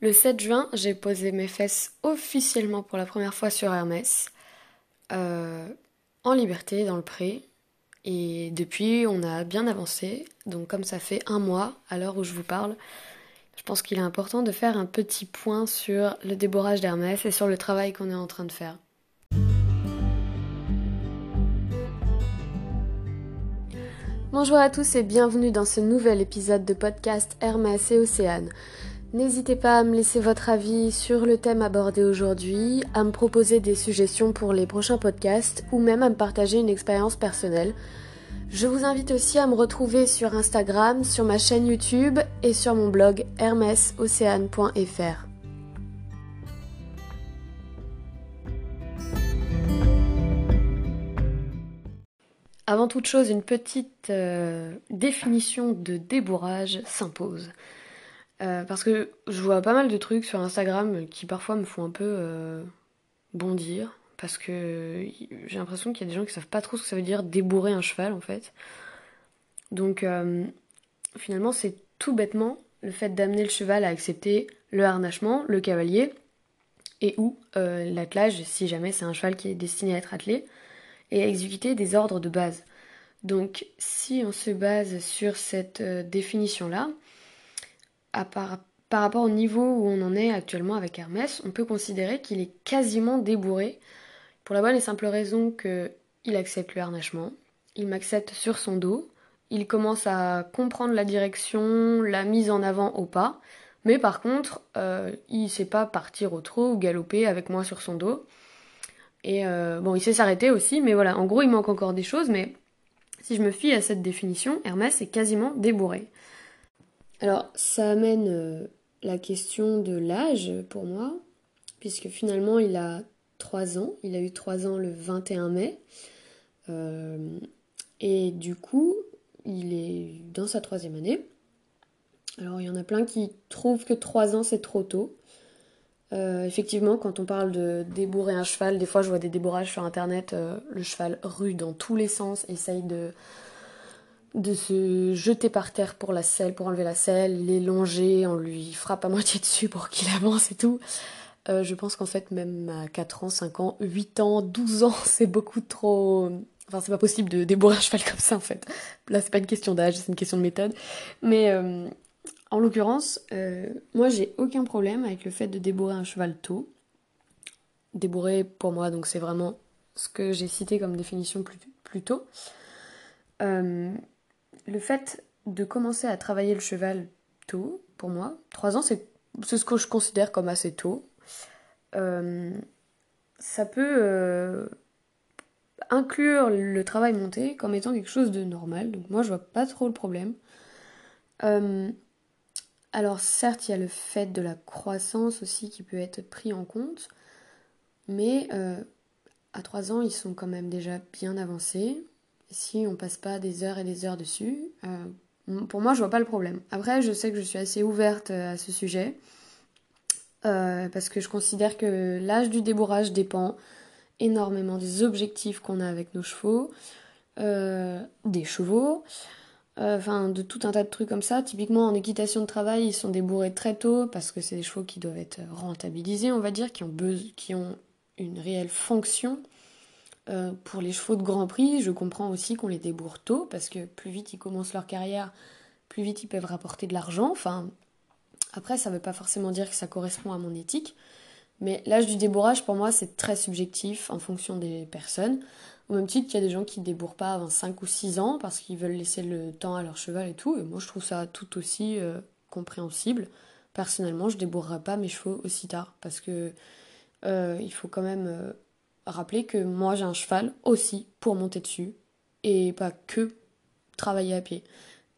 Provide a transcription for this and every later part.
Le 7 juin, j'ai posé mes fesses officiellement pour la première fois sur Hermès, euh, en liberté, dans le pré. Et depuis, on a bien avancé. Donc comme ça fait un mois, à l'heure où je vous parle, je pense qu'il est important de faire un petit point sur le déborrage d'Hermès et sur le travail qu'on est en train de faire. Bonjour à tous et bienvenue dans ce nouvel épisode de podcast Hermès et Océane. N'hésitez pas à me laisser votre avis sur le thème abordé aujourd'hui, à me proposer des suggestions pour les prochains podcasts ou même à me partager une expérience personnelle. Je vous invite aussi à me retrouver sur Instagram, sur ma chaîne YouTube et sur mon blog hermesocéane.fr. Avant toute chose, une petite euh, définition de débourrage s'impose. Euh, parce que je vois pas mal de trucs sur Instagram qui parfois me font un peu euh, bondir. Parce que j'ai l'impression qu'il y a des gens qui savent pas trop ce que ça veut dire débourrer un cheval en fait. Donc euh, finalement c'est tout bêtement le fait d'amener le cheval à accepter le harnachement, le cavalier et ou l'attelage si jamais c'est un cheval qui est destiné à être attelé et à exécuter des ordres de base. Donc si on se base sur cette définition là, par, rapport au niveau où on en est actuellement avec Hermès, on peut considérer qu'il est quasiment débourré, pour la bonne et simple raison qu'il accepte le harnachement, il m'accepte sur son dos, il commence à comprendre la direction, la mise en avant au pas, mais par contre, euh, il sait pas partir au trot ou galoper avec moi sur son dos. Et euh, bon, il sait s'arrêter aussi, mais voilà, en gros, il manque encore des choses, mais si je me fie à cette définition, Hermès est quasiment débourré. Alors, ça amène euh, la question de l'âge pour moi, puisque finalement, il a 3 ans. Il a eu 3 ans le 21 mai. Euh, et du coup, il est dans sa troisième année. Alors, il y en a plein qui trouvent que 3 ans, c'est trop tôt. Euh, effectivement, quand on parle de débourrer un cheval, des fois je vois des débourrages sur internet, le cheval rue dans tous les sens, essaye de, de se jeter par terre pour la selle, pour enlever la selle, l'élonger, on lui frappe à moitié dessus pour qu'il avance et tout. Euh, je pense qu'en fait, même à 4 ans, 5 ans, 8 ans, 12 ans, c'est beaucoup trop. Enfin, c'est pas possible de débourrer un cheval comme ça en fait. Là, c'est pas une question d'âge, c'est une question de méthode. Mais euh, en l'occurrence, euh, moi j'ai aucun problème avec le fait de débourrer un cheval tôt. Débourrer pour moi, donc c'est vraiment ce que j'ai cité comme définition plus, plus tôt le fait de commencer à travailler le cheval tôt, pour moi, 3 ans, c'est ce que je considère comme assez tôt. Euh, ça peut euh, inclure le travail monté comme étant quelque chose de normal. Donc moi, je vois pas trop le problème. Euh, alors certes, il y a le fait de la croissance aussi qui peut être pris en compte. Mais à 3 ans, ils sont quand même déjà bien avancés si on passe pas des heures et des heures dessus, euh, pour moi, je vois pas le problème. Après, je sais que je suis assez ouverte euh, à ce sujet. Euh, parce que je considère que l'âge du débourrage dépend énormément des objectifs qu'on a avec nos chevaux, des chevaux, enfin de tout un tas de trucs comme ça. Typiquement en équitation de travail, ils sont débourrés très tôt parce que c'est des chevaux qui doivent être rentabilisés, on va dire, qui ont, qui ont une réelle fonction. Euh, pour les chevaux de Grand Prix, je comprends aussi qu'on les débourre tôt, parce que plus vite ils commencent leur carrière, plus vite ils peuvent rapporter de l'argent. Enfin, après, ça ne veut pas forcément dire que ça correspond à mon éthique. Mais l'âge du débourrage, pour moi, c'est très subjectif en fonction des personnes. Au même titre qu'il y a des gens qui ne débourrent pas avant 5 ou 6 ans parce qu'ils veulent laisser le temps à leur cheval et tout. Et moi, je trouve ça tout aussi euh, compréhensible. Personnellement, je ne débourrerai pas mes chevaux aussi tard parce que euh, il faut quand même rappeler que moi j'ai un cheval aussi pour monter dessus et pas que travailler à pied.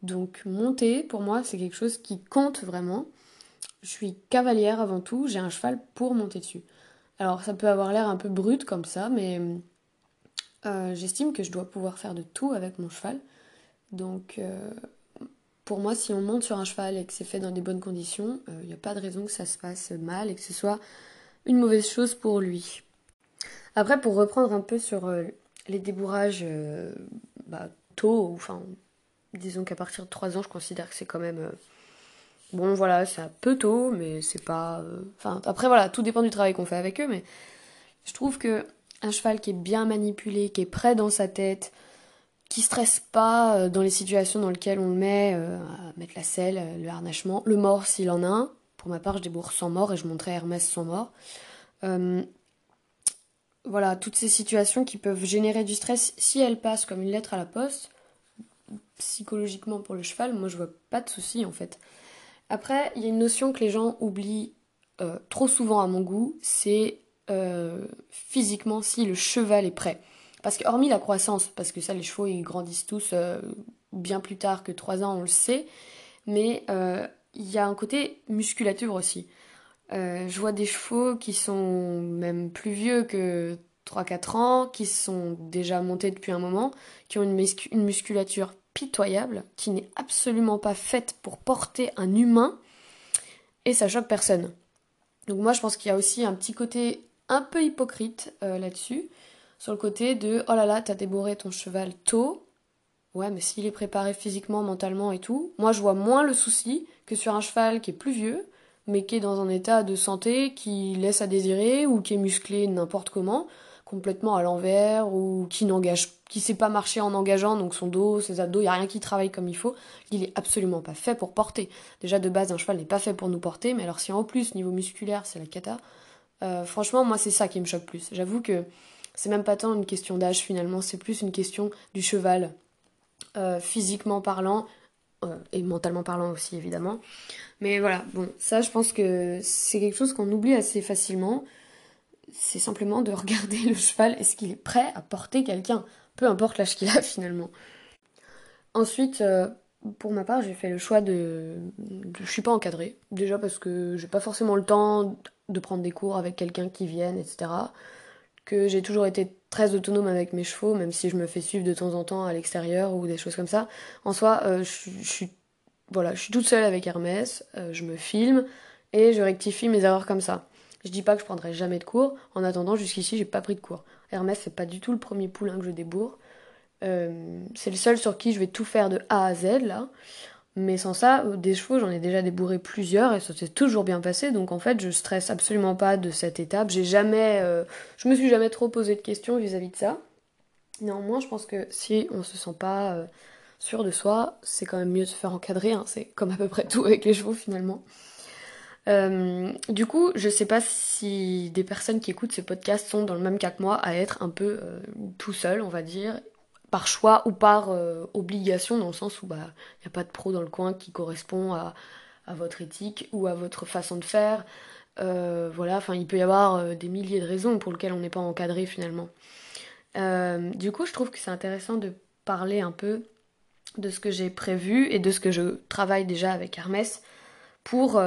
Donc monter pour moi c'est quelque chose qui compte vraiment. Je suis cavalière avant tout, j'ai un cheval pour monter dessus. Alors ça peut avoir l'air un peu brut comme ça, mais euh, j'estime que je dois pouvoir faire de tout avec mon cheval. Donc euh, pour moi si on monte sur un cheval et que c'est fait dans des bonnes conditions, il euh, n'y a pas de raison que ça se passe mal et que ce soit une mauvaise chose pour lui. Après, pour reprendre un peu sur euh, les débourrages euh, bah, tôt, enfin, disons qu'à partir de 3 ans, je considère que c'est quand même euh, Bon, voilà, c'est un peu tôt, mais c'est pas. Enfin, après, voilà, tout dépend du travail qu'on fait avec eux, mais je trouve que un cheval qui est bien manipulé, qui est prêt dans sa tête, qui stresse pas dans les situations dans lesquelles on le met, à mettre la selle, le harnachement, le mort s'il en a un. Pour ma part, je débourre sans mort et je montrais Hermès sans mort. Voilà, toutes ces situations qui peuvent générer du stress, si elles passent comme une lettre à la poste, psychologiquement pour le cheval, moi je vois pas de souci en fait. Après, il y a une notion que les gens oublient euh, trop souvent à mon goût, c'est euh, physiquement si le cheval est prêt. Parce que hormis la croissance, parce que ça les chevaux ils grandissent tous euh, bien plus tard que 3 ans, on le sait, mais il y a un côté musculature aussi. Euh, je vois des chevaux qui sont même plus vieux que trois quatre ans, qui sont déjà montés depuis un moment, qui ont une musculature pitoyable, qui n'est absolument pas faite pour porter un humain, et ça choque personne. Donc moi je pense qu'il y a aussi un petit côté un peu hypocrite euh, là-dessus, sur le côté de oh là là, t'as déboré ton cheval tôt. Ouais, mais s'il est préparé physiquement, mentalement et tout, moi je vois moins le souci que sur un cheval qui est plus vieux, mais qui est dans un état de santé qui laisse à désirer ou qui est musclé n'importe comment, complètement à l'envers ou qui n'engage, qui sait pas marcher en engageant, donc son dos, ses abdos, il y a rien qui travaille comme il faut. Il est absolument pas fait pour porter. Déjà de base, un cheval n'est pas fait pour nous porter, mais alors si en plus niveau musculaire c'est la cata, euh, franchement moi c'est ça qui me choque plus. J'avoue que c'est même pas tant une question d'âge finalement, c'est plus une question du cheval, euh, physiquement parlant euh, et mentalement parlant aussi évidemment. Mais voilà, bon, ça je pense que c'est quelque chose qu'on oublie assez facilement. C'est simplement de regarder le cheval, est-ce qu'il est prêt à porter quelqu'un, peu importe l'âge qu'il a finalement. Ensuite, euh, pour ma part, j'ai fait le choix de... de- Je suis pas encadrée, déjà parce que j'ai pas forcément le temps de prendre des cours avec quelqu'un qui vienne, etc. J'ai toujours été très autonome avec mes chevaux, même si je me fais suivre de temps en temps à l'extérieur ou des choses comme ça. En soi, euh, je, suis voilà, je toute seule avec Hermès, euh, je me filme et je rectifie mes erreurs comme ça. Je dis pas que je prendrai jamais de cours. En attendant, jusqu'ici, j'ai pas pris de cours. Hermès, c'est pas du tout le premier poulain que je débourre. Euh, c'est le seul sur qui je vais tout faire de A à Z là. Mais sans ça, euh, des chevaux, j'en ai déjà débourré plusieurs et ça s'est toujours bien passé. Donc en fait, je stresse absolument pas de cette étape. J'ai jamais, euh, je me suis jamais trop posé de questions vis-à-vis de ça. Néanmoins, je pense que si on se sent pas euh, sûr de soi, c'est quand même mieux de se faire encadrer. hein. C'est comme à peu près tout avec les chevaux finalement. Du coup, je sais pas si des personnes qui écoutent ce podcast sont dans le même cas que moi, à être un peu tout seul, on va dire, par choix ou par euh, obligation, dans le sens où bah y a pas de pro dans le coin qui correspond à, votre éthique ou à votre façon de faire. Euh, voilà, enfin, il peut y avoir euh, des milliers de raisons pour lesquelles on n'est pas encadré finalement. Du coup, je trouve que c'est intéressant de parler un peu de ce que j'ai prévu et de ce que je travaille déjà avec Hermès pour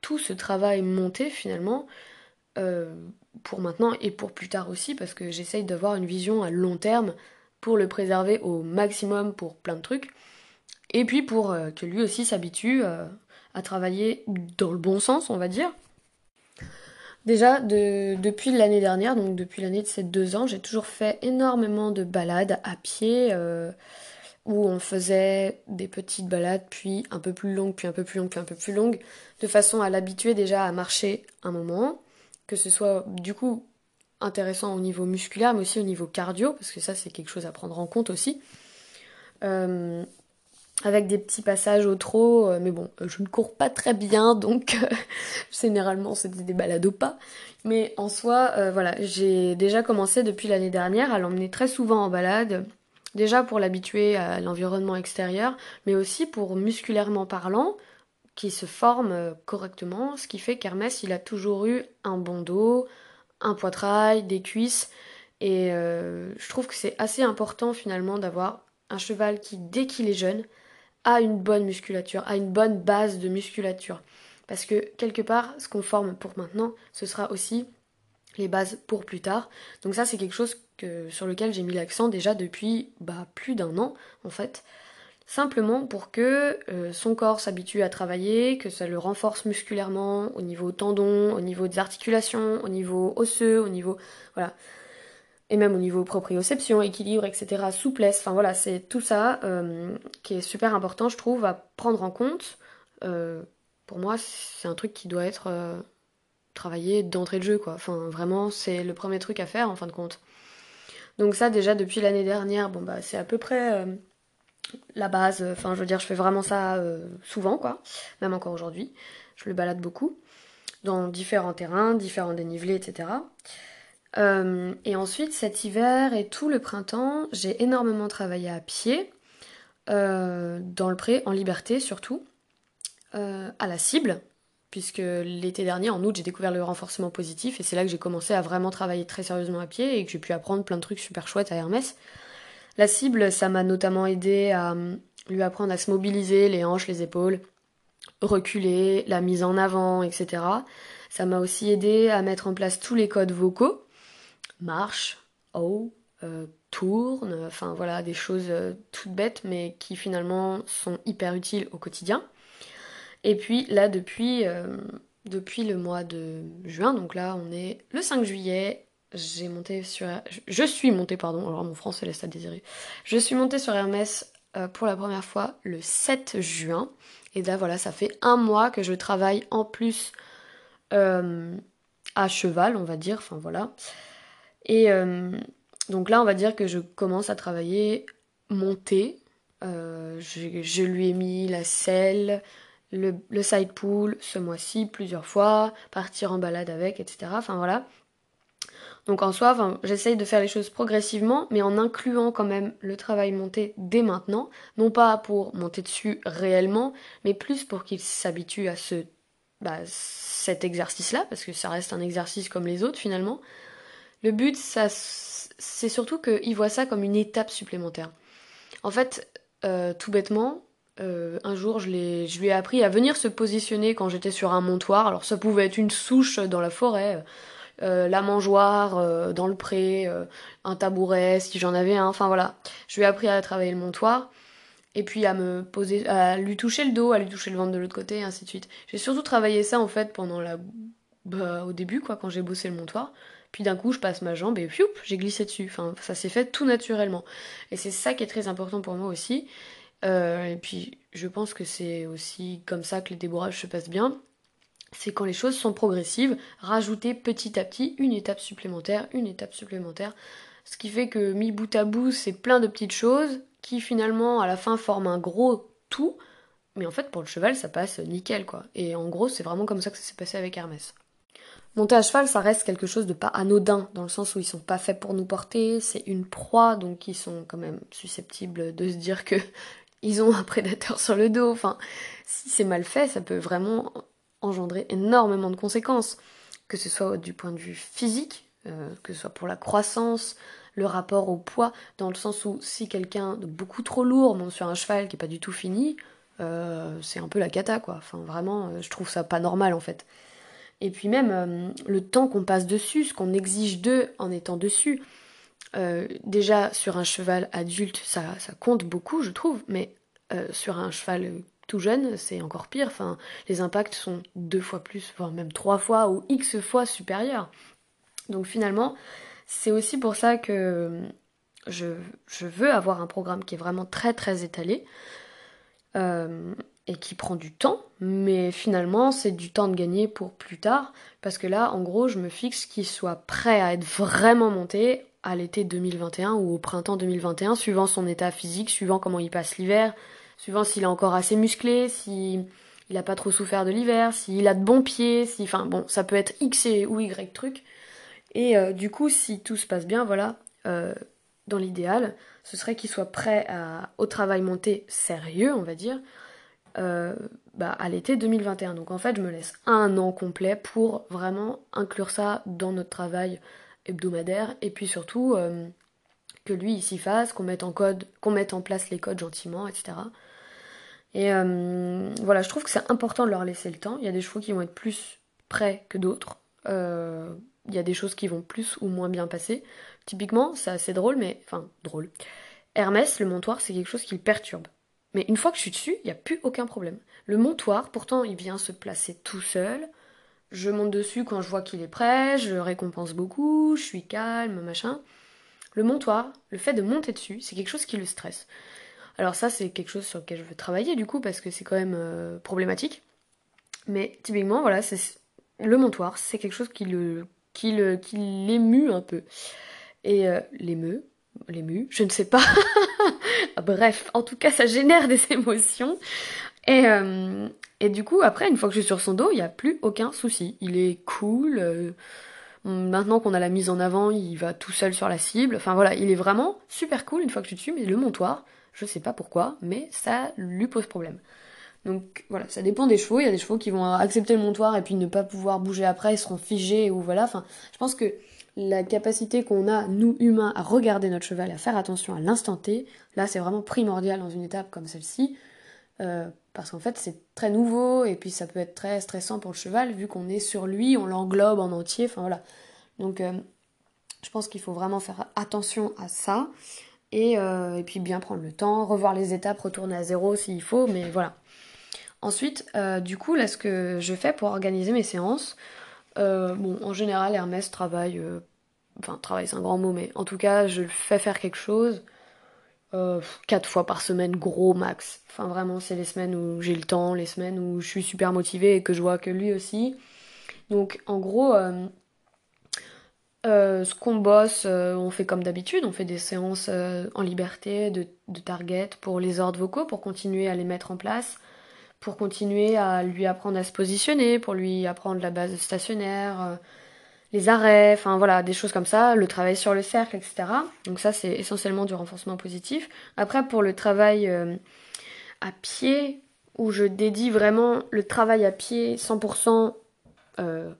tout ce travail monté finalement pour maintenant et pour plus tard aussi parce que j'essaye d'avoir une vision à long terme pour le préserver au maximum pour plein de trucs et puis pour euh, que lui aussi s'habitue euh, à travailler dans le bon sens on va dire. Déjà de- depuis l'année dernière, donc depuis l'année de ces deux ans, j'ai toujours fait énormément de balades à pied euh, où on faisait des petites balades, puis un peu plus longues, puis un peu plus longues, puis un peu plus longues, de façon à l'habituer déjà à marcher un moment, que ce soit du coup intéressant au niveau musculaire, mais aussi au niveau cardio, parce que ça c'est quelque chose à prendre en compte aussi. Euh, avec des petits passages au trot, euh, mais bon, je ne cours pas très bien, donc euh, généralement c'était des balades au pas. Mais en soi, voilà, j'ai déjà commencé depuis l'année dernière à l'emmener très souvent en balade, déjà pour l'habituer à l'environnement extérieur, mais aussi pour musculairement parlant, qui se forme correctement, ce qui fait qu'Hermès, il a toujours eu un bon dos, un poitrail, des cuisses, et euh, je trouve que c'est assez important finalement d'avoir un cheval qui, dès qu'il est jeune, a une bonne musculature, a une bonne base de musculature. Parce que quelque part, ce qu'on forme pour maintenant, ce sera aussi les bases pour plus tard. Donc ça, c'est quelque chose sur lequel j'ai mis l'accent déjà depuis bah, plus d'un an, en fait. Simplement pour que euh, son corps s'habitue à travailler, que ça le renforce musculairement au niveau tendon, au niveau des articulations, au niveau osseux, au niveau... Voilà et même au niveau proprioception, équilibre, etc., souplesse, enfin voilà, c'est tout ça euh, qui est super important, je trouve, à prendre en compte, euh, pour moi, c'est un truc qui doit être travaillé d'entrée de jeu, quoi. Enfin, vraiment, c'est le premier truc à faire en fin de compte. Donc ça, déjà, depuis l'année dernière, bon, bah, c'est à peu près la base. Enfin, je veux dire, je fais vraiment ça souvent, quoi. Même encore aujourd'hui. Je le balade beaucoup dans différents terrains, différents dénivelés, etc. Euh, et ensuite, cet hiver et tout le printemps, j'ai énormément travaillé à pied, euh, dans le pré, en liberté surtout, euh, à la cible, puisque l'été dernier, en août, j'ai découvert le renforcement positif, et c'est là que j'ai commencé à vraiment travailler très sérieusement à pied, et que j'ai pu apprendre plein de trucs super chouettes à Hermès. La cible, ça m'a notamment aidé à lui apprendre à se mobiliser, les hanches, les épaules, reculer, la mise en avant, etc. Ça m'a aussi aidé à mettre en place tous les codes vocaux, marche, euh, tourne, enfin voilà, des choses euh, toutes bêtes mais qui finalement sont hyper utiles au quotidien. Et puis là, depuis, euh, depuis le mois de juin, donc là on est le 5 juillet, j'ai monté sur... Je suis montée, pardon, alors mon français laisse à désirer. Je suis montée sur Hermès pour la première fois le 7 juin. Et là, voilà, ça fait un mois que je travaille en plus euh, à cheval, on va dire. Enfin, voilà. Et euh, donc là, on va dire que je commence à travailler monter. Euh, je, lui ai mis la selle, le, le side pool ce mois-ci plusieurs fois, partir en balade avec, etc. Enfin voilà. Donc en soi, j'essaye de faire les choses progressivement, mais en incluant quand même le travail monté dès maintenant, non pas pour monter dessus réellement, mais plus pour qu'il s'habitue à ce, bah, cet exercice-là, parce que ça reste un exercice comme les autres finalement. Le but, c'est surtout qu'il voit ça comme une étape supplémentaire. En fait, euh, tout bêtement, euh, un jour, je, lui ai appris à venir se positionner quand j'étais sur un montoir. Alors ça pouvait être une souche dans la forêt euh, la mangeoire euh, dans le pré, euh, un tabouret si j'en avais un. Enfin voilà, je lui ai appris à travailler le montoir et puis à me poser, à lui toucher le dos, à lui toucher le ventre de l'autre côté, et ainsi de suite. J'ai surtout travaillé ça en fait pendant la, bah, au début quoi, quand j'ai bossé le montoir. Puis d'un coup, je passe ma jambe et puis j'ai glissé dessus. Enfin, ça s'est fait tout naturellement. Et c'est ça qui est très important pour moi aussi. et puis, je pense que c'est aussi comme ça que les débourrages se passent bien c'est quand les choses sont progressives, rajouter petit à petit une étape supplémentaire, une étape supplémentaire. Ce qui fait que mis bout à bout, c'est plein de petites choses qui finalement à la fin forment un gros tout. Mais en fait, pour le cheval, ça passe nickel quoi. Et en gros, c'est vraiment comme ça que ça s'est passé avec Hermès. Monter à cheval, ça reste quelque chose de pas anodin, dans le sens où ils sont pas faits pour nous porter, c'est une proie, donc ils sont quand même susceptibles de se dire que ils ont un prédateur sur le dos. Enfin, si c'est mal fait, ça peut vraiment engendrer énormément de conséquences, que ce soit du point de vue physique, euh, que ce soit pour la croissance, le rapport au poids, dans le sens où si quelqu'un de beaucoup trop lourd monte sur un cheval qui est pas du tout fini, euh, c'est un peu la cata quoi. Enfin vraiment, euh, je trouve ça pas normal en fait. Et puis même le temps qu'on passe dessus, ce qu'on exige d'eux en étant dessus. déjà sur un cheval adulte, ça, ça compte beaucoup, je trouve, mais sur un cheval tout jeune, c'est encore pire. Enfin, les impacts sont deux fois plus, voire même trois fois ou x fois supérieurs. Donc finalement, c'est aussi pour ça que je, veux avoir un programme qui est vraiment très très étalé euh, et qui prend du temps, mais finalement c'est du temps de gagner pour plus tard, parce que là, en gros, je me fixe qu'il soit prêt à être vraiment monté à l'été 2021 ou au printemps 2021, suivant son état physique, suivant comment il passe l'hiver, suivant s'il est encore assez musclé, s'il n'a pas trop souffert de l'hiver, s'il a de bons pieds, si, enfin bon, ça peut être X ou Y truc. Et euh, du coup, si tout se passe bien, voilà, euh, dans l'idéal, ce serait qu'il soit prêt au travail monté sérieux, on va dire, euh, bah, à l'été 2021. Donc en fait, je me laisse un an complet pour vraiment inclure ça dans notre travail hebdomadaire et puis surtout que lui il s'y fasse, qu'on mette en code, qu'on mette en place les codes gentiment, etc. Et euh, voilà, je trouve que c'est important de leur laisser le temps. Il y a des chevaux qui vont être plus prêts que d'autres. Euh, il y a des choses qui vont plus ou moins bien passer. Typiquement, c'est assez drôle, mais enfin drôle. Hermès, le montoir, c'est quelque chose qui le perturbe. Mais une fois que je suis dessus, il n'y a plus aucun problème. Le montoir, pourtant, il vient se placer tout seul. Je monte dessus quand je vois qu'il est prêt, je récompense beaucoup, je suis calme, machin. Le montoir, le fait de monter dessus, c'est quelque chose qui le stresse. Alors ça, c'est quelque chose sur lequel je veux travailler du coup, parce que c'est quand même euh, problématique. Mais typiquement, voilà, c'est le montoir, c'est quelque chose qui le qui l'émue un peu. Et euh, l'émeut, l'émue, je ne sais pas. Bref, en tout cas, ça génère des émotions. Et, euh, et du coup, après, une fois que je suis sur son dos, il n'y a plus aucun souci. Il est cool. Euh, maintenant qu'on a la mise en avant, il va tout seul sur la cible. Enfin voilà, il est vraiment super cool une fois que suis dessus. Mais le montoir, je sais pas pourquoi, mais ça lui pose problème. Donc voilà, ça dépend des chevaux. Il y a des chevaux qui vont accepter le montoir et puis ne pas pouvoir bouger après, ils seront figés ou voilà. Enfin, je pense que la capacité qu'on a, nous humains, à regarder notre cheval et à faire attention à l'instant T, là c'est vraiment primordial dans une étape comme celle-ci. Euh, parce qu'en fait c'est très nouveau et puis ça peut être très stressant pour le cheval vu qu'on est sur lui, on l'englobe en entier, enfin voilà. Donc euh, je pense qu'il faut vraiment faire attention à ça et, euh, et, puis bien prendre le temps, revoir les étapes, retourner à zéro s'il faut, mais voilà. Ensuite, euh, du coup, là, ce que je fais pour organiser mes séances, euh, bon, en général, Hermès travaille, enfin, travaille, c'est un grand mot, mais en tout cas, je fais faire quelque chose quatre fois par semaine, gros max. Enfin, vraiment, c'est les semaines où j'ai le temps, les semaines où je suis super motivée et que je vois que lui aussi. Donc, en gros, ce qu'on bosse, on fait comme d'habitude, on fait des séances en liberté de, de target pour les ordres vocaux, pour continuer à les mettre en place pour continuer à lui apprendre à se positionner, pour lui apprendre la base stationnaire, euh, les arrêts, enfin voilà, des choses comme ça, le travail sur le cercle, etc. Donc ça, c'est essentiellement du renforcement positif. Après, pour le travail euh, à pied, où je dédie vraiment le travail à pied 100%, euh,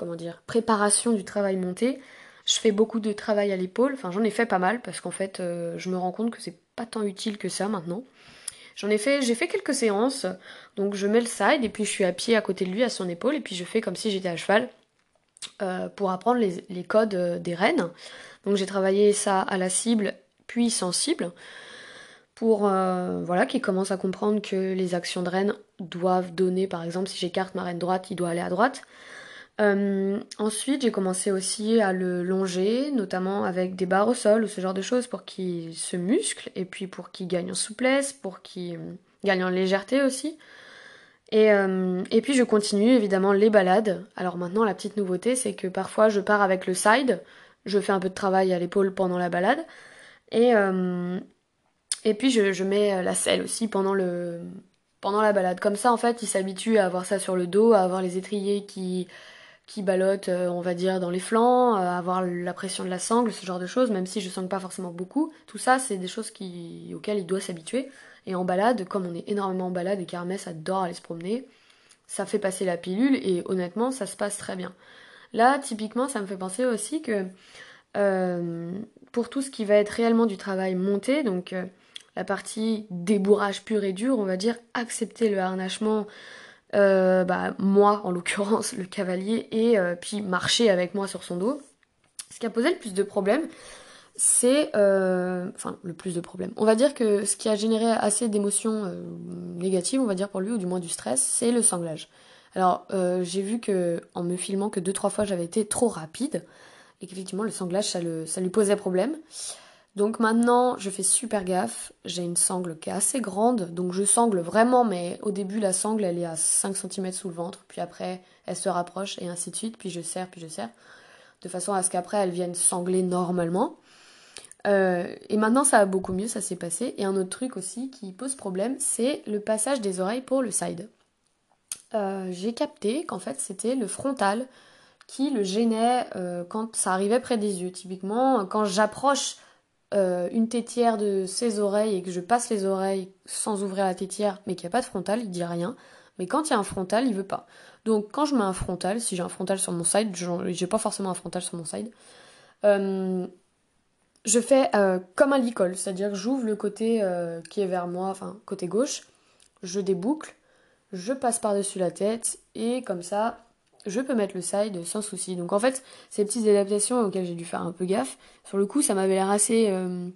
comment dire, préparation du travail monté, je fais beaucoup de travail à l'épaule, enfin j'en ai fait pas mal, parce qu'en fait, je me rends compte que c'est pas tant utile que ça maintenant. J'en ai fait, j'ai fait quelques séances. Donc je mets le side et puis je suis à pied à côté de lui, à son épaule, et puis je fais comme si j'étais à cheval euh, pour apprendre les, codes euh, des rênes. Donc j'ai travaillé ça à la cible, puis sans cible, pour euh, voilà qu'il commence à comprendre que les actions de reine doivent donner, par exemple, si j'écarte ma reine droite, il doit aller à droite. Euh, ensuite, j'ai commencé aussi à le longer, notamment avec des barres au sol ou ce genre de choses pour qu'il se muscle et puis pour qu'il gagne en souplesse, pour qu'il gagne en légèreté aussi. Et, euh, et, puis je continue évidemment les balades. Alors maintenant, la petite nouveauté, c'est que parfois je pars avec le side, je fais un peu de travail à l'épaule pendant la balade, et, euh, et puis je, je, mets la selle aussi pendant, le, pendant la balade. Comme ça, en fait, il s'habitue à avoir ça sur le dos, à avoir les étriers qui qui ballotte, euh, on va dire, dans les flancs, euh, avoir la pression de la sangle, ce genre de choses, même si je sangle pas forcément beaucoup. Tout ça, c'est des choses auxquelles il doit s'habituer. Et en balade, comme on est énormément en balade et qu'Hermès adore aller se promener, ça fait passer la pilule et honnêtement, ça se passe très bien. Là, typiquement, ça me fait penser aussi que euh, pour tout ce qui va être réellement du travail monté, donc la partie débourrage pur et dur, on va dire accepter le harnachement, euh, bah, moi en l'occurrence le cavalier et euh, puis marcher avec moi sur son dos. Ce qui a posé le plus de problèmes, c'est euh, enfin le plus de problèmes. On va dire que ce qui a généré assez d'émotions négatives, on va dire pour lui ou du moins du stress, c'est le sanglage. Alors j'ai vu que en me filmant que deux trois fois j'avais été trop rapide et qu'effectivement le sanglage ça, le, ça lui posait problème. Donc maintenant, je fais super gaffe. J'ai une sangle qui est assez grande, donc je sangle vraiment, mais au début, la sangle, elle est à 5 cm sous le ventre, puis après, elle se rapproche, et ainsi de suite, puis je serre, puis je serre, de façon à ce qu'après, elle vienne sangler normalement. Euh, et maintenant, ça va beaucoup mieux, ça s'est passé. Et un autre truc aussi qui pose problème, c'est le passage des oreilles pour le side. Euh, j'ai capté qu'en fait, c'était le frontal qui le gênait euh, quand ça arrivait près des yeux. Typiquement, quand j'approche euh, une tétière de ses oreilles et que je passe les oreilles sans ouvrir la tétière, mais qu'il n'y a pas de frontal, il dit rien. Mais quand il y a un frontal, il veut pas. Donc quand je mets un frontal, si j'ai un frontal sur mon side, j'ai pas forcément un frontal sur mon side, euh, je fais euh, comme un licol, c'est-à-dire que j'ouvre le côté qui est vers moi, enfin côté gauche, je déboucle, je passe par-dessus la tête et comme ça, je peux mettre le side sans souci. Donc en fait, ces petites adaptations auxquelles j'ai dû faire un peu gaffe, sur le coup, ça m'avait l'air assez euh,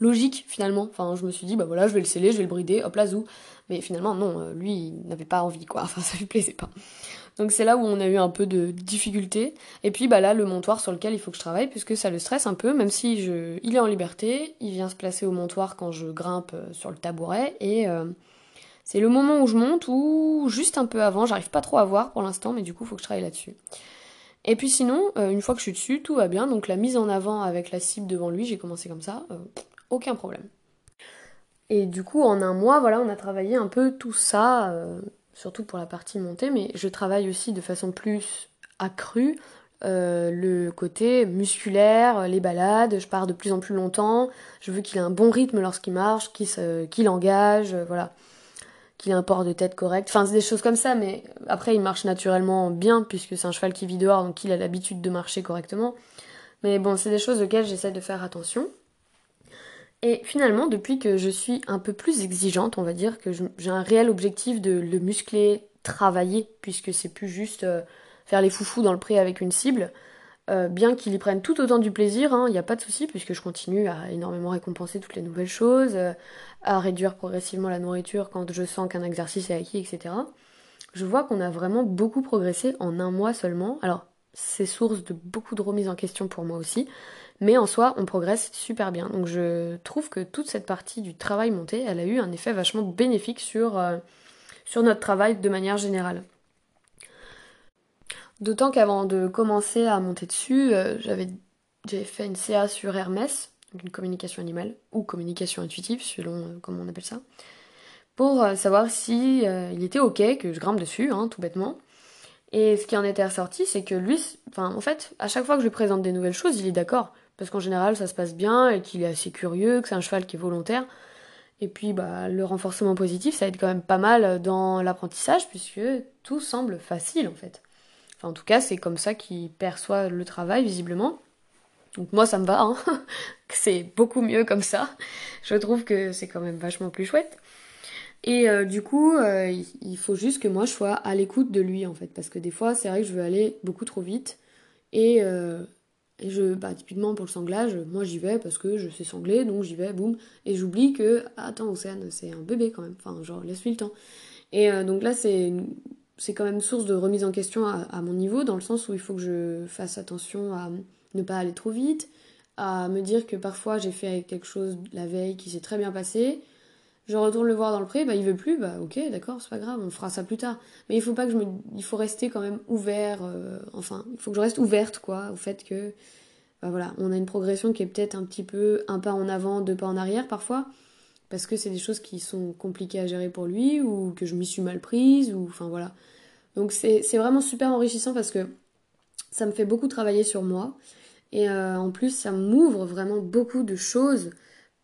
logique finalement. Enfin, je me suis dit, bah voilà, je vais le sceller, je vais le brider, hop là, zou. Mais finalement, non, euh, lui, il n'avait pas envie, quoi. Enfin, ça lui plaisait pas. Donc c'est là où on a eu un peu de difficulté. Et puis bah là, le montoir sur lequel il faut que je travaille, puisque ça le stresse un peu, même si je... il est en liberté, il vient se placer au montoir quand je grimpe euh, sur le tabouret, et C'est le moment où je monte ou juste un peu avant, j'arrive pas trop à voir pour l'instant, mais du coup, il faut que je travaille là-dessus. Et puis sinon, euh, une fois que je suis dessus, tout va bien. Donc la mise en avant avec la cible devant lui, j'ai commencé comme ça, euh, aucun problème. Et du coup, en un mois, voilà, on a travaillé un peu tout ça, euh, surtout pour la partie montée, mais je travaille aussi de façon plus accrue le côté musculaire, les balades, je pars de plus en plus longtemps, je veux qu'il ait un bon rythme lorsqu'il marche, qu'il engage, voilà qu'il ait un port de tête correct. Enfin, c'est des choses comme ça, mais après, il marche naturellement bien, puisque c'est un cheval qui vit dehors, donc il a l'habitude de marcher correctement. Mais bon, c'est des choses auxquelles j'essaie de faire attention. Et finalement, depuis que je suis un peu plus exigeante, on va dire, que j'ai un réel objectif de le muscler, travailler, puisque c'est plus juste euh, faire les foufous dans le pré avec une cible, euh, bien qu'il y prenne tout autant du plaisir, il hein, n'y a pas de souci, puisque je continue à énormément récompenser toutes les nouvelles choses, euh, à réduire progressivement la nourriture quand je sens qu'un exercice est acquis, etc. Je vois qu'on a vraiment beaucoup progressé en un mois seulement. Alors, c'est source de beaucoup de remises en question pour moi aussi, mais en soi, on progresse super bien. Donc, je trouve que toute cette partie du travail monté, elle a eu un effet vachement bénéfique sur, euh, notre travail de manière générale. D'autant qu'avant de commencer à monter dessus, euh, j'avais fait une CA sur Hermès, une communication animale, ou communication intuitive, selon euh, comment on appelle ça, pour euh, savoir si il était ok que je grimpe dessus, hein, tout bêtement. Et ce qui en était ressorti, c'est que lui, en fait, à chaque fois que je lui présente des nouvelles choses, il est d'accord. Parce qu'en général, ça se passe bien et qu'il est assez curieux, que c'est un cheval qui est volontaire. Et puis, bah, le renforcement positif, ça aide quand même pas mal dans l'apprentissage, puisque tout semble facile en fait en tout cas, c'est comme ça qu'il perçoit le travail, visiblement. Donc moi, ça me va, hein. c'est beaucoup mieux comme ça. Je trouve que c'est quand même vachement plus chouette. Et euh, du coup, euh, il faut juste que moi, je sois à l'écoute de lui, en fait. Parce que des fois, c'est vrai que je veux aller beaucoup trop vite. Et, euh, je, bah, typiquement pour le sanglage, moi, j'y vais parce que je sais sangler, donc j'y vais, boum. Et j'oublie que, attends, Océane, c'est un bébé quand même. Enfin, genre, laisse-lui le temps. Et donc là, c'est c'est quand même source de remise en question à, mon niveau, dans le sens où il faut que je fasse attention à ne pas aller trop vite, à me dire que parfois j'ai fait quelque chose la veille qui s'est très bien passé, je retourne le voir dans le pré, bah il veut plus, bah ok, d'accord, c'est pas grave, on fera ça plus tard. Mais il faut pas que je me, il faut rester quand même ouvert, euh, enfin, il faut que je reste ouverte quoi, au fait que, bah voilà, on a une progression qui est peut-être un petit peu un pas en avant, deux pas en arrière parfois, parce que c'est des choses qui sont compliquées à gérer pour lui ou que je m'y suis mal prise ou, enfin voilà. Donc c'est vraiment super enrichissant parce que ça me fait beaucoup travailler sur moi. Et euh, en plus, ça m'ouvre vraiment beaucoup de choses,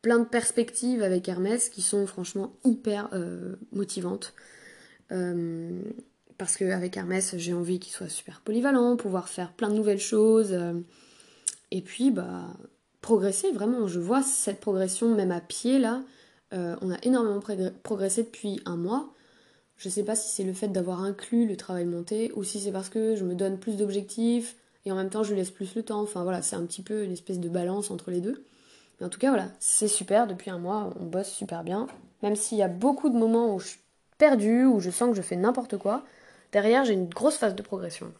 plein de perspectives avec Hermès qui sont franchement hyper euh, motivantes. Euh, parce qu'avec Hermès, j'ai envie qu'il soit super polyvalent, pouvoir faire plein de nouvelles choses. et puis, bah, progresser, vraiment. Je vois cette progression même à pied là. on a énormément progressé depuis un mois. Je sais pas si c'est le fait d'avoir inclus le travail monté ou si c'est parce que je me donne plus d'objectifs et en même temps je lui laisse plus le temps. Enfin voilà, c'est un petit peu une espèce de balance entre les deux. Mais en tout cas, voilà, c'est super. Depuis un mois, on bosse super bien. Même s'il y a beaucoup de moments où je suis perdue, où je sens que je fais n'importe quoi, derrière j'ai une grosse phase de progression.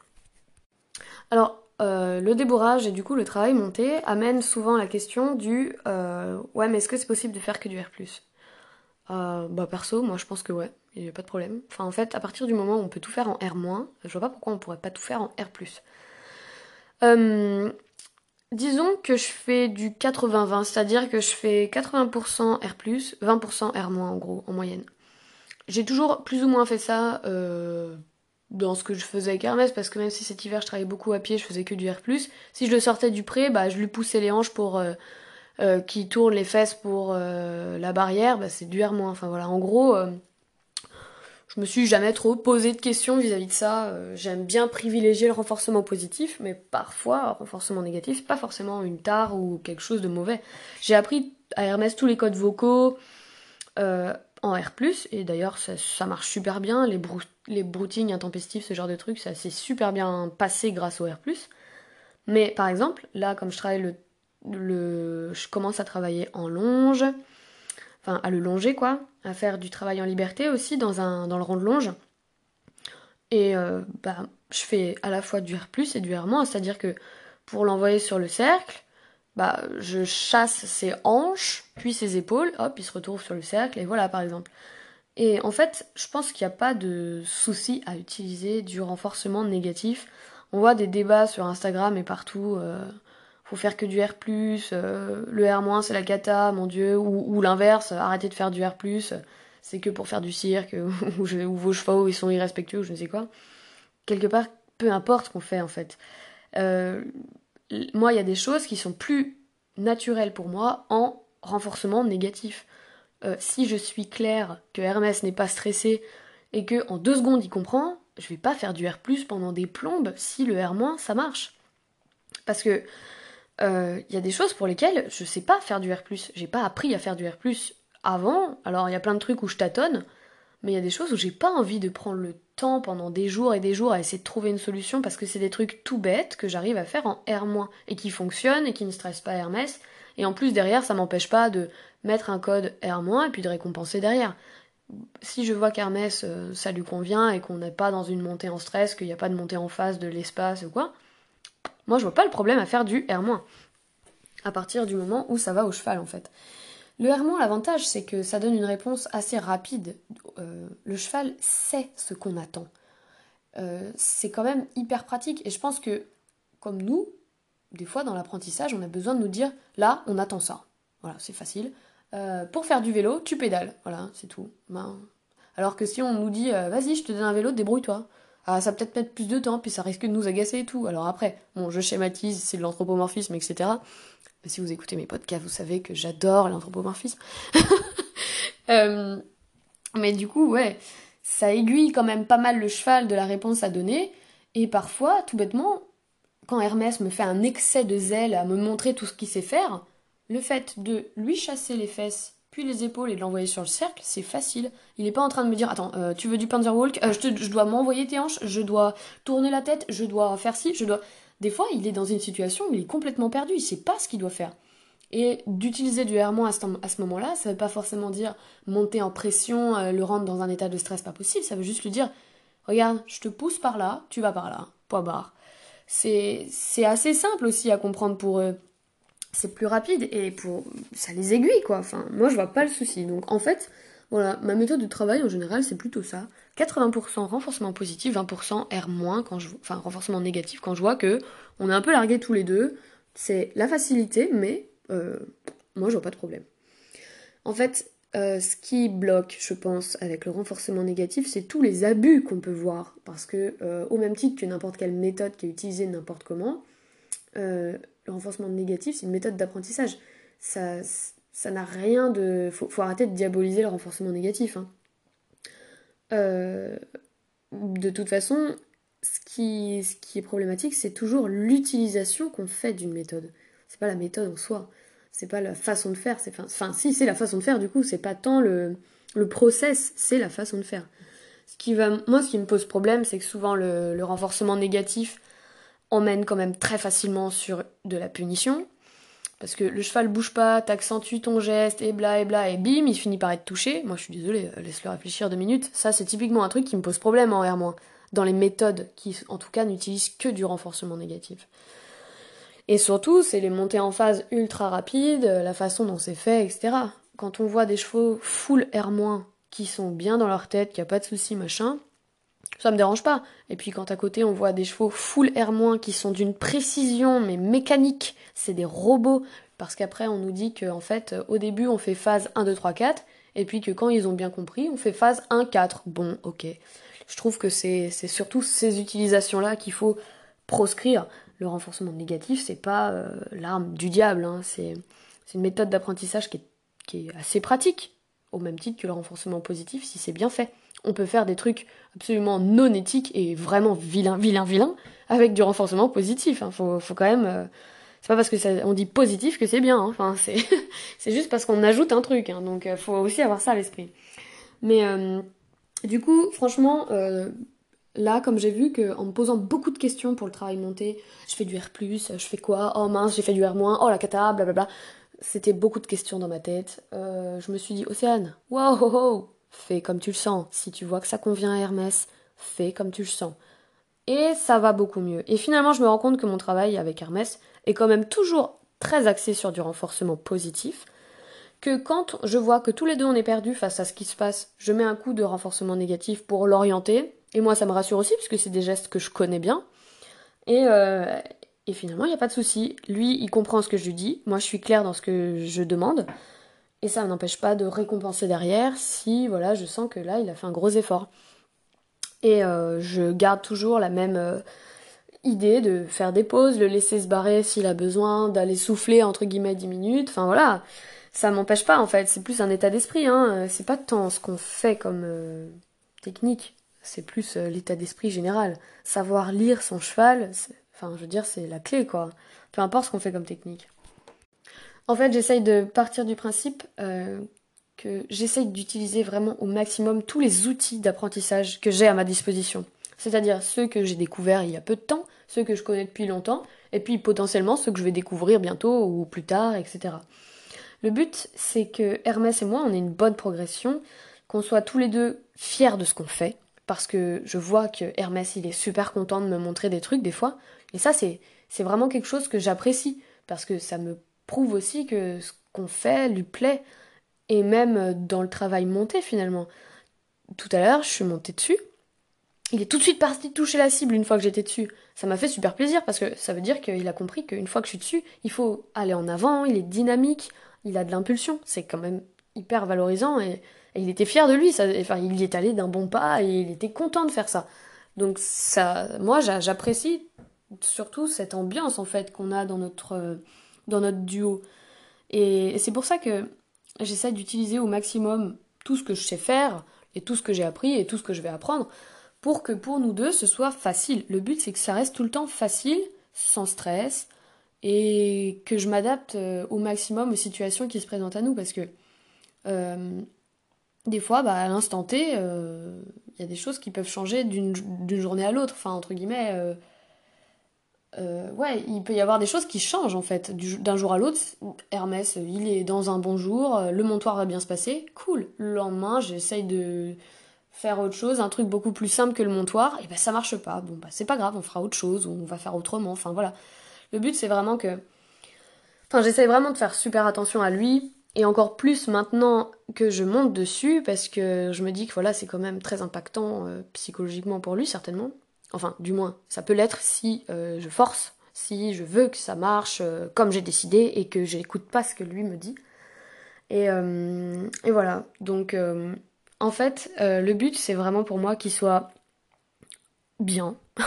Alors, euh, le débourrage et du coup le travail monté amène souvent la question du euh, ouais, mais est-ce que c'est possible de faire que du R euh, Bah, perso, moi je pense que ouais il n'y a pas de problème. Enfin, en fait, à partir du moment où on peut tout faire en R-, je vois pas pourquoi on pourrait pas tout faire en R+. Euh, disons que je fais du 80-20, c'est-à-dire que je fais 80% R+, 20% R- en gros, en moyenne. J'ai toujours plus ou moins fait ça euh, dans ce que je faisais avec Hermès, parce que même si cet hiver je travaillais beaucoup à pied, je faisais que du R+. Si je le sortais du pré, bah, je lui poussais les hanches pour... Euh, qui tourne les fesses pour la barrière, bah, c'est du R-. Enfin voilà, en gros, je me suis jamais trop posé de questions vis-à-vis de ça. Euh, j'aime bien privilégier le renforcement positif, mais parfois, renforcement négatif, pas forcément une tare ou quelque chose de mauvais. J'ai appris à Hermès tous les codes vocaux euh, en R+, et d'ailleurs ça, marche super bien. Les, les broutings intempestifs, ce genre de trucs, ça s'est super bien passé grâce au R+. Mais par exemple, là, comme je travaille le, le je commence à travailler en longe, à le longer quoi, à faire du travail en liberté aussi dans, un, dans le rond de longe. Et euh, bah, je fais à la fois du R+, et du R-, c'est-à-dire que pour l'envoyer sur le cercle, bah, je chasse ses hanches, puis ses épaules, hop, il se retrouve sur le cercle, et voilà par exemple. Et en fait, je pense qu'il n'y a pas de souci à utiliser du renforcement négatif. On voit des débats sur Instagram et partout. Euh, faut faire que du R+, euh, le R- c'est la cata, mon dieu, ou, l'inverse, arrêtez de faire du R+, c'est que pour faire du cirque, ou, vos chevaux ils sont irrespectueux, je ne sais quoi. Quelque part, peu importe ce qu'on fait en fait. Euh, moi, il y a des choses qui sont plus naturelles pour moi en renforcement négatif. Euh, si je suis claire que Hermès n'est pas stressé et que en deux secondes il comprend, je vais pas faire du R+ pendant des plombes si le R- ça marche. Parce que il euh, y a des choses pour lesquelles je sais pas faire du R+. J'ai pas appris à faire du R+, avant. Alors il y a plein de trucs où je tâtonne, mais il y a des choses où j'ai pas envie de prendre le temps pendant des jours et des jours à essayer de trouver une solution parce que c'est des trucs tout bêtes que j'arrive à faire en R- et qui fonctionnent et qui ne stressent pas Hermès. Et en plus derrière, ça m'empêche pas de mettre un code R- et puis de récompenser derrière. Si je vois qu'Hermès euh, ça lui convient et qu'on n'est pas dans une montée en stress, qu'il n'y a pas de montée en phase de l'espace ou quoi, moi, je vois pas le problème à faire du R-, à partir du moment où ça va au cheval, en fait. Le R-, l'avantage, c'est que ça donne une réponse assez rapide. Euh, le cheval sait ce qu'on attend. Euh, c'est quand même hyper pratique. Et je pense que, comme nous, des fois dans l'apprentissage, on a besoin de nous dire là, on attend ça. Voilà, c'est facile. Euh, pour faire du vélo, tu pédales. Voilà, c'est tout. Ben, alors que si on nous dit vas-y, je te donne un vélo, débrouille-toi. Ah, ça peut-être mettre plus de temps, puis ça risque de nous agacer et tout. Alors après, bon, je schématise, c'est de l'anthropomorphisme, etc. Mais si vous écoutez mes podcasts, vous savez que j'adore l'anthropomorphisme. Euh, mais du coup, ouais, ça aiguille quand même pas mal le cheval de la réponse à donner. Et parfois, tout bêtement, quand Hermès me fait un excès de zèle à me montrer tout ce qu'il sait faire, le fait de lui chasser les fesses les épaules et de l'envoyer sur le cercle, c'est facile. Il n'est pas en train de me dire Attends, euh, tu veux du Panzerwalk euh, je, je dois m'envoyer tes hanches, je dois tourner la tête, je dois faire ci, je dois. Des fois, il est dans une situation où il est complètement perdu, il sait pas ce qu'il doit faire. Et d'utiliser du R- à ce, moment-là, ça veut pas forcément dire monter en pression, euh, le rendre dans un état de stress pas possible, ça veut juste lui dire Regarde, je te pousse par là, tu vas par là, point barre. C'est assez simple aussi à comprendre pour eux c'est plus rapide et pour ça les aiguille quoi. Enfin, moi je vois pas le souci. Donc en fait, voilà, ma méthode de travail en général, c'est plutôt ça. 80% renforcement positif, 20% R- quand je enfin renforcement négatif quand je vois que on est un peu largués tous les deux. C'est la facilité, mais euh, moi je vois pas de problème. En fait, euh, ce qui bloque, je pense, avec le renforcement négatif, c'est tous les abus qu'on peut voir. Parce que, euh, au même titre que n'importe quelle méthode qui est utilisée n'importe comment, le renforcement négatif, c'est une méthode d'apprentissage. Ça, n'a rien de. Faut, faut arrêter de diaboliser le renforcement négatif. Hein. Euh, de toute façon, ce qui, est problématique, c'est toujours l'utilisation qu'on fait d'une méthode. C'est pas la méthode en soi. C'est pas la façon de faire. Enfin, si, c'est la façon de faire, du coup, c'est pas tant le, le process, c'est la façon de faire. Ce qui moi, ce qui me pose problème, c'est que souvent le renforcement négatif, emmène quand même très facilement sur de la punition. Parce que le cheval bouge pas, t'accentues ton geste, et bla et bla, et bim, il finit par être touché. Moi je suis désolée, euh, laisse-le réfléchir deux minutes. Ça c'est typiquement un truc qui me pose problème en R-, dans les méthodes qui en tout cas n'utilisent que du renforcement négatif. Et surtout, c'est les montées en phase ultra rapides, la façon dont c'est fait, etc. Quand on voit des chevaux full R- qui sont bien dans leur tête, qu'il n'y a pas de souci, machin, ça me dérange pas. Et puis quand à côté on voit des chevaux full R- qui sont d'une précision mais mécanique, c'est des robots. Parce qu'après on nous dit qu'en fait au début on fait phase 1, 2, 3, 4, et puis que quand ils ont bien compris on fait phase 1, 4. Bon, ok. Je trouve que c'est surtout ces utilisations-là qu'il faut proscrire. Le renforcement négatif, c'est pas euh, l'arme du diable, hein. c'est une méthode d'apprentissage qui est assez pratique, au même titre que le renforcement positif si c'est bien fait on peut faire des trucs absolument non éthiques et vraiment vilain, vilain, vilain avec du renforcement positif. Hein. Faut, quand même. Euh, c'est pas parce que ça, on dit positif que c'est bien. Hein. Enfin, c'est, juste parce qu'on ajoute un truc. Hein. Donc, euh, faut aussi avoir ça à l'esprit. Mais euh, du coup, franchement, là, comme j'ai vu qu'en me posant beaucoup de questions pour le travail monté, je fais du R+, je fais quoi? Oh mince, j'ai fait du R-, oh la cata, blablabla. C'était beaucoup de questions dans ma tête. je me suis dit, Océane, wow, fais comme tu le sens. Si tu vois que ça convient à Hermès, fais comme tu le sens. Et ça va beaucoup mieux. Et finalement, je me rends compte que mon travail avec Hermès est quand même toujours très axé sur du renforcement positif, que quand je vois que tous les deux on est perdus face à ce qui se passe, je mets un coup de renforcement négatif pour l'orienter. Et moi, ça me rassure aussi, puisque c'est des gestes que je connais bien. Et, euh, et finalement, il n'y a pas de souci. Lui, il comprend ce que je lui dis. Moi, je suis claire dans ce que je demande. Et ça n'empêche pas de récompenser derrière si voilà, je sens que là, il a fait un gros effort. Et euh, je garde toujours la même euh, idée de faire des pauses, le laisser se barrer s'il a besoin, d'aller souffler entre guillemets 10 minutes. Enfin voilà, ça m'empêche pas en fait. C'est plus un état d'esprit. Hein. C'est pas tant ce qu'on fait comme euh, technique, c'est plus l'état d'esprit général. Savoir lire son cheval, enfin je veux dire, c'est la clé quoi. Peu importe ce qu'on fait comme technique. En fait, j'essaye de partir du principe euh, que j'essaye d'utiliser vraiment au maximum tous les outils d'apprentissage que j'ai à ma disposition. C'est-à-dire ceux que j'ai découverts il y a peu de temps, ceux que je connais depuis longtemps, et puis potentiellement ceux que je vais découvrir bientôt ou plus tard, etc. Le but, c'est que Hermès et moi, on ait une bonne progression, qu'on soit tous les deux fiers de ce qu'on fait, parce que je vois que Hermès, il est super content de me montrer des trucs des fois, et ça, c'est, c'est vraiment quelque chose que j'apprécie, parce que ça me prouve aussi que ce qu'on fait lui plaît, et même dans le travail monté finalement. Tout à l'heure, je suis montée dessus. Il est tout de suite parti toucher la cible une fois que j'étais dessus. Ça m'a fait super plaisir parce que ça veut dire qu'il a compris qu'une fois que je suis dessus, il faut aller en avant, il est dynamique, il a de l'impulsion. C'est quand même hyper valorisant et, il était fier de lui. Ça, enfin, il y est allé d'un bon pas et il était content de faire ça. Donc ça, moi, j'apprécie surtout cette ambiance en fait qu'on a dans notre dans notre duo. Et c'est pour ça que j'essaie d'utiliser au maximum tout ce que je sais faire et tout ce que j'ai appris et tout ce que je vais apprendre pour que pour nous deux ce soit facile. Le but c'est que ça reste tout le temps facile, sans stress et que je m'adapte euh, au maximum aux situations qui se présentent à nous parce que euh, des fois bah, à l'instant T euh, il y a des choses qui peuvent changer d'une journée à l'autre, enfin entre guillemets ouais, il peut y avoir des choses qui changent en fait d'un jour à l'autre. Hermès, il est dans un bon jour, euh, le montoir va bien se passer, cool. Le lendemain, j'essaye de faire autre chose, un truc beaucoup plus simple que le montoir, et ben ça marche pas. Bon bah c'est pas grave, on fera autre chose, on va faire autrement. Enfin voilà. Le but c'est vraiment que, enfin j'essaye vraiment de faire super attention à lui et encore plus maintenant que je monte dessus parce que je me dis que voilà c'est quand même très impactant euh, psychologiquement pour lui certainement. Enfin, du moins, ça peut l'être si euh, je force, si je veux que ça marche euh, comme j'ai décidé et que j'écoute pas ce que lui me dit. Et, euh, voilà. Donc, en fait, le but, c'est vraiment pour moi qu'il soit bien,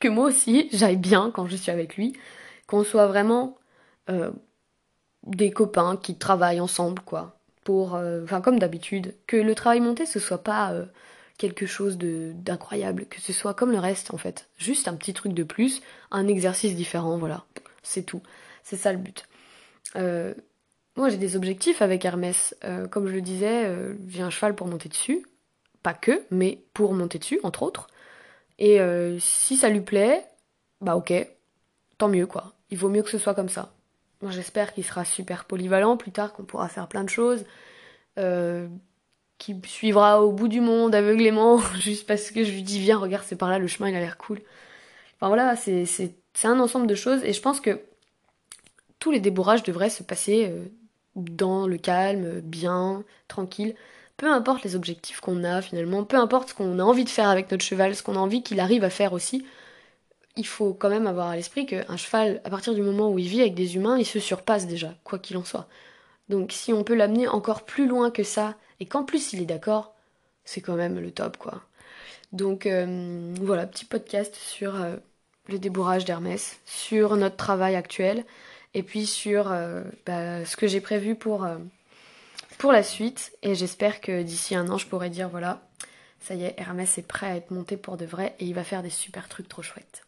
que moi aussi, j'aille bien quand je suis avec lui, qu'on soit vraiment des copains qui travaillent ensemble, quoi. Pour, enfin, comme d'habitude, que le travail monté, ce soit pas quelque chose d'incroyable, que ce soit comme le reste en fait. Juste un petit truc de plus, un exercice différent, voilà. C'est tout. C'est ça le but. Euh, moi j'ai des objectifs avec Hermès. Euh, comme je le disais, euh, j'ai un cheval pour monter dessus. Pas que, mais pour monter dessus, entre autres. Et si ça lui plaît, bah ok, tant mieux quoi. Il vaut mieux que ce soit comme ça. Moi j'espère qu'il sera super polyvalent plus tard, qu'on pourra faire plein de choses qui suivra au bout du monde aveuglément, juste parce que je lui dis viens, regarde, c'est par là, le chemin, il a l'air cool. Enfin voilà, c'est, un ensemble de choses, et je pense que tous les débourrages devraient se passer euh, dans le calme, bien, tranquille. Peu importe les objectifs qu'on a finalement, peu importe ce qu'on a envie de faire avec notre cheval, ce qu'on a envie qu'il arrive à faire aussi, il faut quand même avoir à l'esprit qu'un cheval, à partir du moment où il vit avec des humains, il se surpasse déjà, quoi qu'il en soit. Donc si on peut l'amener encore plus loin que ça, et qu'en plus il est d'accord, c'est quand même le top quoi. Donc euh, voilà, petit podcast sur euh, le débourrage d'Hermès, sur notre travail actuel, et puis sur euh, bah, ce que j'ai prévu pour, pour la suite. Et j'espère que d'ici un an, je pourrai dire voilà, ça y est, Hermès est prêt à être monté pour de vrai, et il va faire des super trucs trop chouettes.